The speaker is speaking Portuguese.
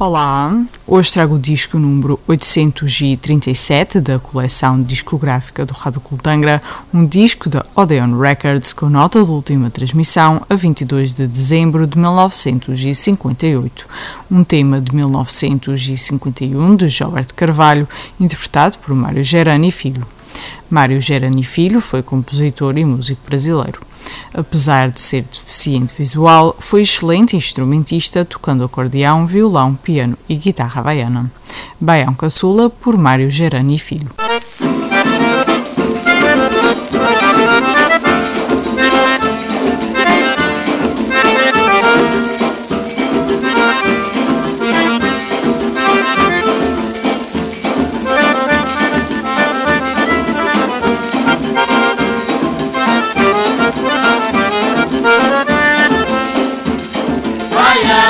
Olá, hoje trago o disco número 837 da coleção discográfica do Rádio Cultangra, um disco da Odeon Records com nota de última transmissão a 22 de dezembro de 1958, um tema de 1951 de Gilberto Carvalho, interpretado por Mário Gerani Filho. Mário Gerani Filho foi compositor e músico brasileiro. Apesar de ser deficiente visual, foi excelente instrumentista, tocando acordeão, violão, piano e guitarra baiana. Baião Caçula, por Mário Gerani Filho. Yeah.